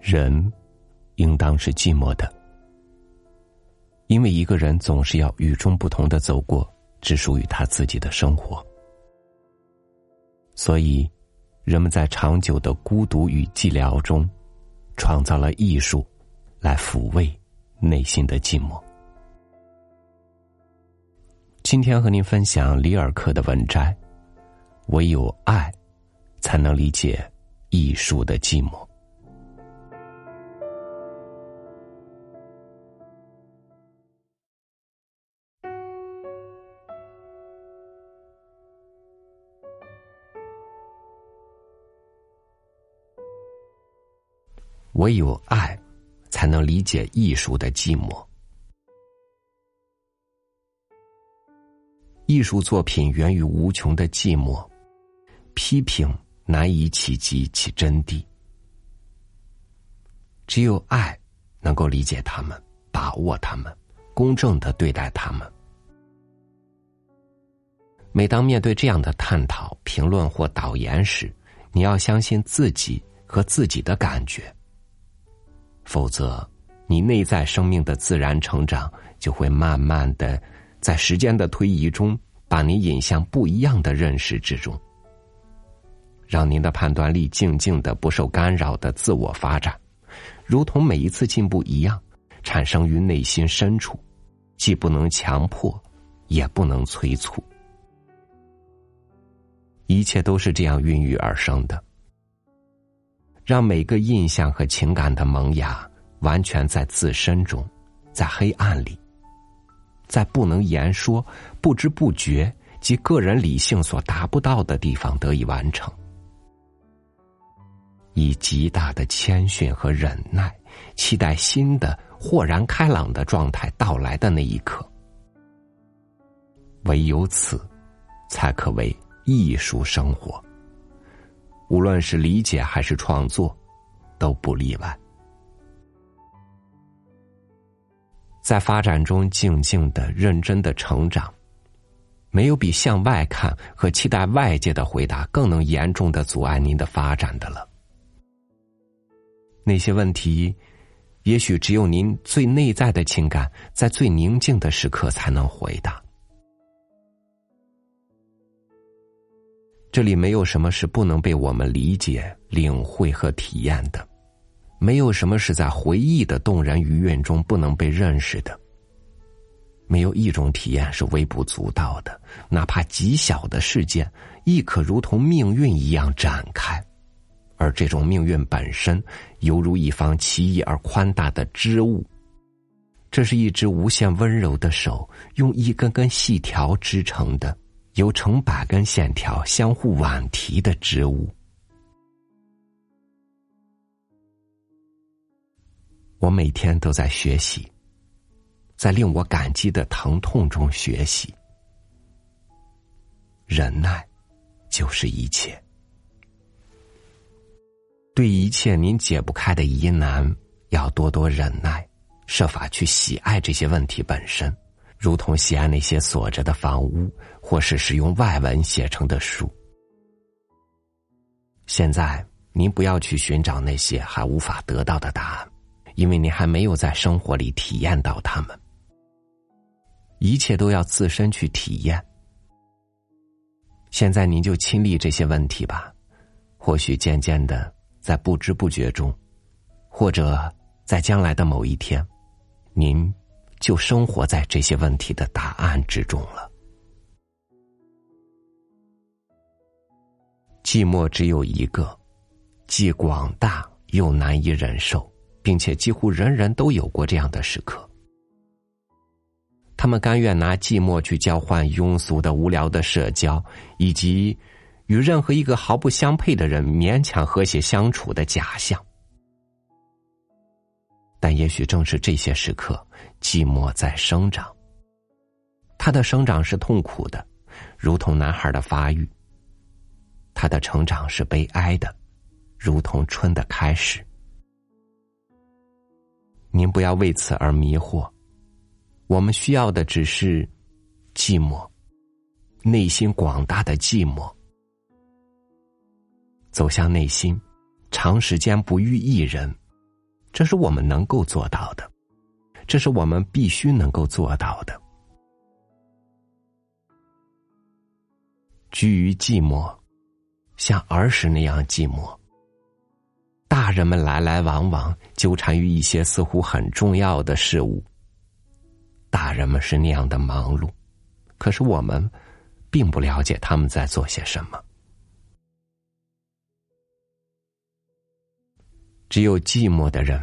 人，应当是寂寞的，因为一个人总是要与众不同的走过只属于他自己的生活，所以，人们在长久的孤独与寂寥中，创造了艺术，来抚慰内心的寂寞。今天和您分享里尔克的文摘：唯有爱，才能理解艺术的寂寞。唯有爱，才能理解艺术的寂寞。艺术作品源于无穷的寂寞，批评难以企及其真谛。只有爱，能够理解他们，把握他们，公正的对待他们。每当面对这样的探讨、评论或导言时，你要相信自己和自己的感觉。否则，你内在生命的自然成长就会慢慢的，在时间的推移中，把你引向不一样的认识之中，让您的判断力静静的、不受干扰的自我发展，如同每一次进步一样，产生于内心深处，既不能强迫，也不能催促，一切都是这样孕育而生的。让每个印象和情感的萌芽完全在自身中，在黑暗里，在不能言说、不知不觉及个人理性所达不到的地方得以完成，以极大的谦逊和忍耐，期待新的豁然开朗的状态到来的那一刻。唯有此，才可为艺术生活。无论是理解还是创作，都不例外。在发展中，静静的、认真的成长，没有比向外看和期待外界的回答更能严重的阻碍您的发展的了。那些问题，也许只有您最内在的情感，在最宁静的时刻才能回答。这里没有什么是不能被我们理解、领会和体验的，没有什么是在回忆的动人余韵中不能被认识的。没有一种体验是微不足道的，哪怕极小的事件，亦可如同命运一样展开，而这种命运本身，犹如一方奇异而宽大的织物。这是一只无限温柔的手，用一根根细条织成的。由成百根线条相互挽提的织物，我每天都在学习，在令我感激的疼痛中学习。忍耐，就是一切。对一切您解不开的疑难，要多多忍耐，设法去喜爱这些问题本身。如同喜爱那些锁着的房屋，或是使用外文写成的书。现在，您不要去寻找那些还无法得到的答案，因为您还没有在生活里体验到它们。一切都要自身去体验。现在，您就亲历这些问题吧。或许渐渐的，在不知不觉中，或者在将来的某一天，您。就生活在这些问题的答案之中了。寂寞只有一个，既广大又难以忍受，并且几乎人人都有过这样的时刻。他们甘愿拿寂寞去交换庸俗的、无聊的社交，以及与任何一个毫不相配的人勉强和谐相处的假象。但也许正是这些时刻，寂寞在生长。他的生长是痛苦的，如同男孩的发育；他的成长是悲哀的，如同春的开始。您不要为此而迷惑，我们需要的只是寂寞，内心广大的寂寞。走向内心，长时间不遇一人。这是我们能够做到的，这是我们必须能够做到的。居于寂寞，像儿时那样寂寞。大人们来来往往，纠缠于一些似乎很重要的事物。大人们是那样的忙碌，可是我们并不了解他们在做些什么。只有寂寞的人，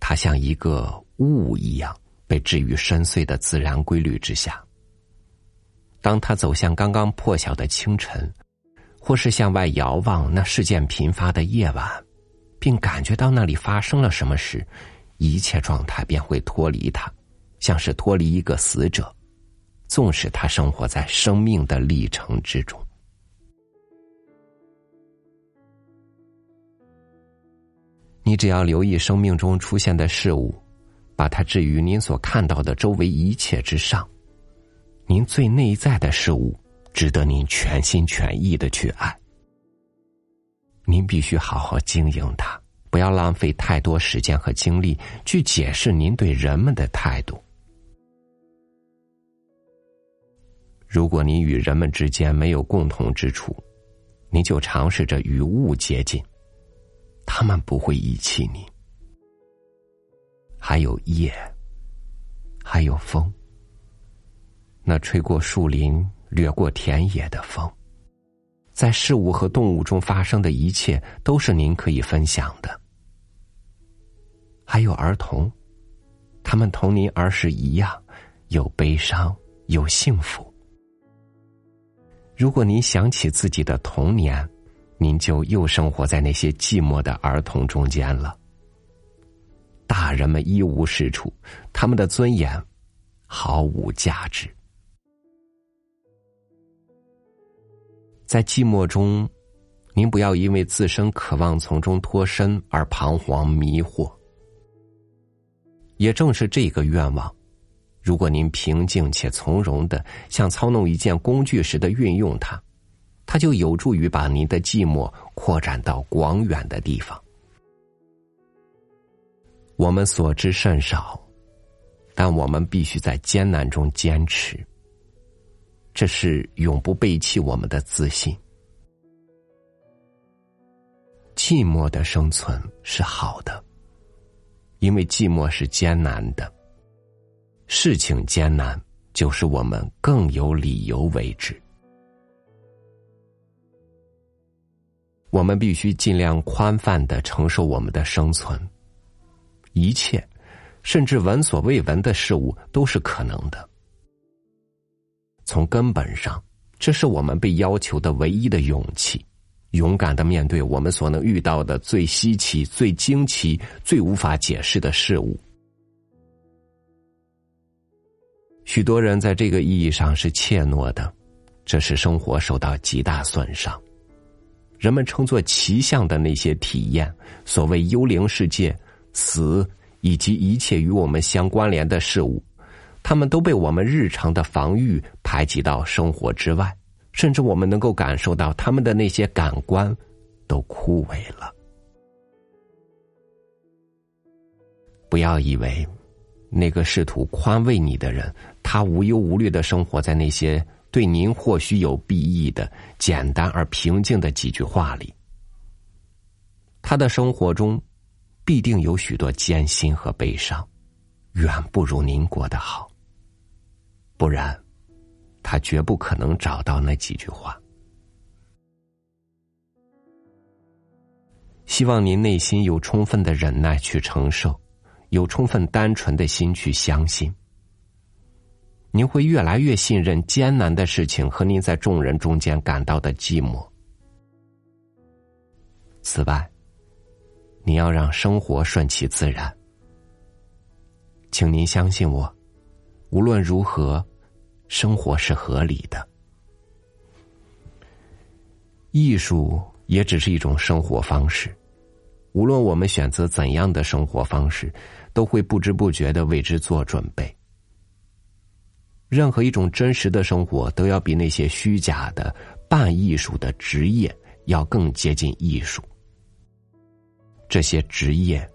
他像一个雾一样，被置于深邃的自然规律之下。当他走向刚刚破晓的清晨，或是向外遥望那事件频发的夜晚，并感觉到那里发生了什么时，一切状态便会脱离他，像是脱离一个死者，纵使他生活在生命的历程之中。你只要留意生命中出现的事物，把它置于您所看到的周围一切之上。您最内在的事物，值得您全心全意的去爱。您必须好好经营它，不要浪费太多时间和精力去解释您对人们的态度。如果您与人们之间没有共同之处，您就尝试着与物接近。他们不会遗弃你。还有夜，还有风。那吹过树林、掠过田野的风，在事物和动物中发生的一切，都是您可以分享的。还有儿童，他们同您儿时一样，有悲伤，有幸福。如果您想起自己的童年，您就又生活在那些寂寞的儿童中间了。大人们一无是处，他们的尊严毫无价值。在寂寞中，您不要因为自身渴望从中脱身而彷徨迷惑。也正是这个愿望，如果您平静且从容的像操弄一件工具似的运用它。它就有助于把您的寂寞扩展到广远的地方。我们所知甚少，但我们必须在艰难中坚持。这是永不背弃我们的自信。寂寞的生存是好的，因为寂寞是艰难的。事情艰难，就是我们更有理由为之。我们必须尽量宽泛的承受我们的生存，一切，甚至闻所未闻的事物都是可能的。从根本上，这是我们被要求的唯一的勇气：勇敢的面对我们所能遇到的最稀奇、最惊奇、最无法解释的事物。许多人在这个意义上是怯懦的，这使生活受到极大损伤。人们称作奇象的那些体验，所谓幽灵世界、死以及一切与我们相关联的事物，他们都被我们日常的防御排挤到生活之外，甚至我们能够感受到他们的那些感官都枯萎了。不要以为那个试图宽慰你的人，他无忧无虑的生活在那些。对您或许有裨益的简单而平静的几句话里，他的生活中必定有许多艰辛和悲伤，远不如您过得好。不然，他绝不可能找到那几句话。希望您内心有充分的忍耐去承受，有充分单纯的心去相信。您会越来越信任艰难的事情和您在众人中间感到的寂寞。此外，你要让生活顺其自然。请您相信我，无论如何，生活是合理的。艺术也只是一种生活方式，无论我们选择怎样的生活方式，都会不知不觉的为之做准备。任何一种真实的生活，都要比那些虚假的半艺术的职业要更接近艺术。这些职业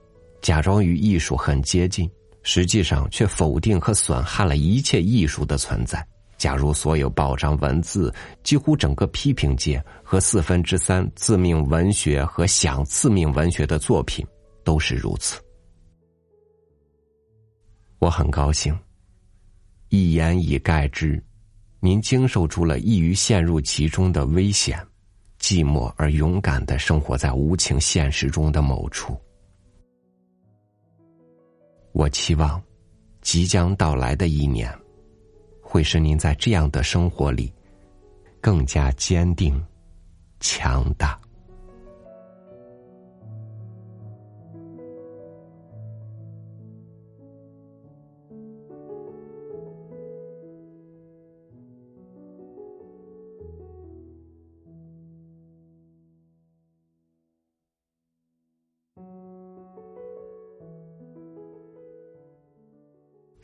假装与艺术很接近，实际上却否定和损害了一切艺术的存在。假如所有报章文字、几乎整个批评界和四分之三自命文学和想自命文学的作品都是如此，我很高兴。一言以概之，您经受住了易于陷入其中的危险，寂寞而勇敢的生活在无情现实中的某处。我期望，即将到来的一年，会使您在这样的生活里，更加坚定、强大。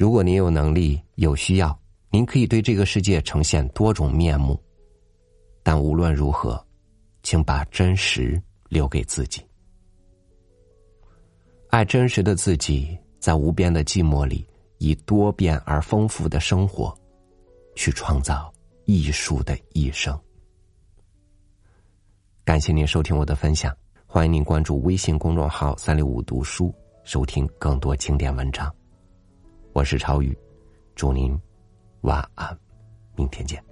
如果您有能力、有需要，您可以对这个世界呈现多种面目。但无论如何，请把真实留给自己。爱真实的自己，在无边的寂寞里，以多变而丰富的生活，去创造艺术的一生。感谢您收听我的分享，欢迎您关注微信公众号“三六五读书”，收听更多经典文章。我是超宇，祝您晚安，明天见。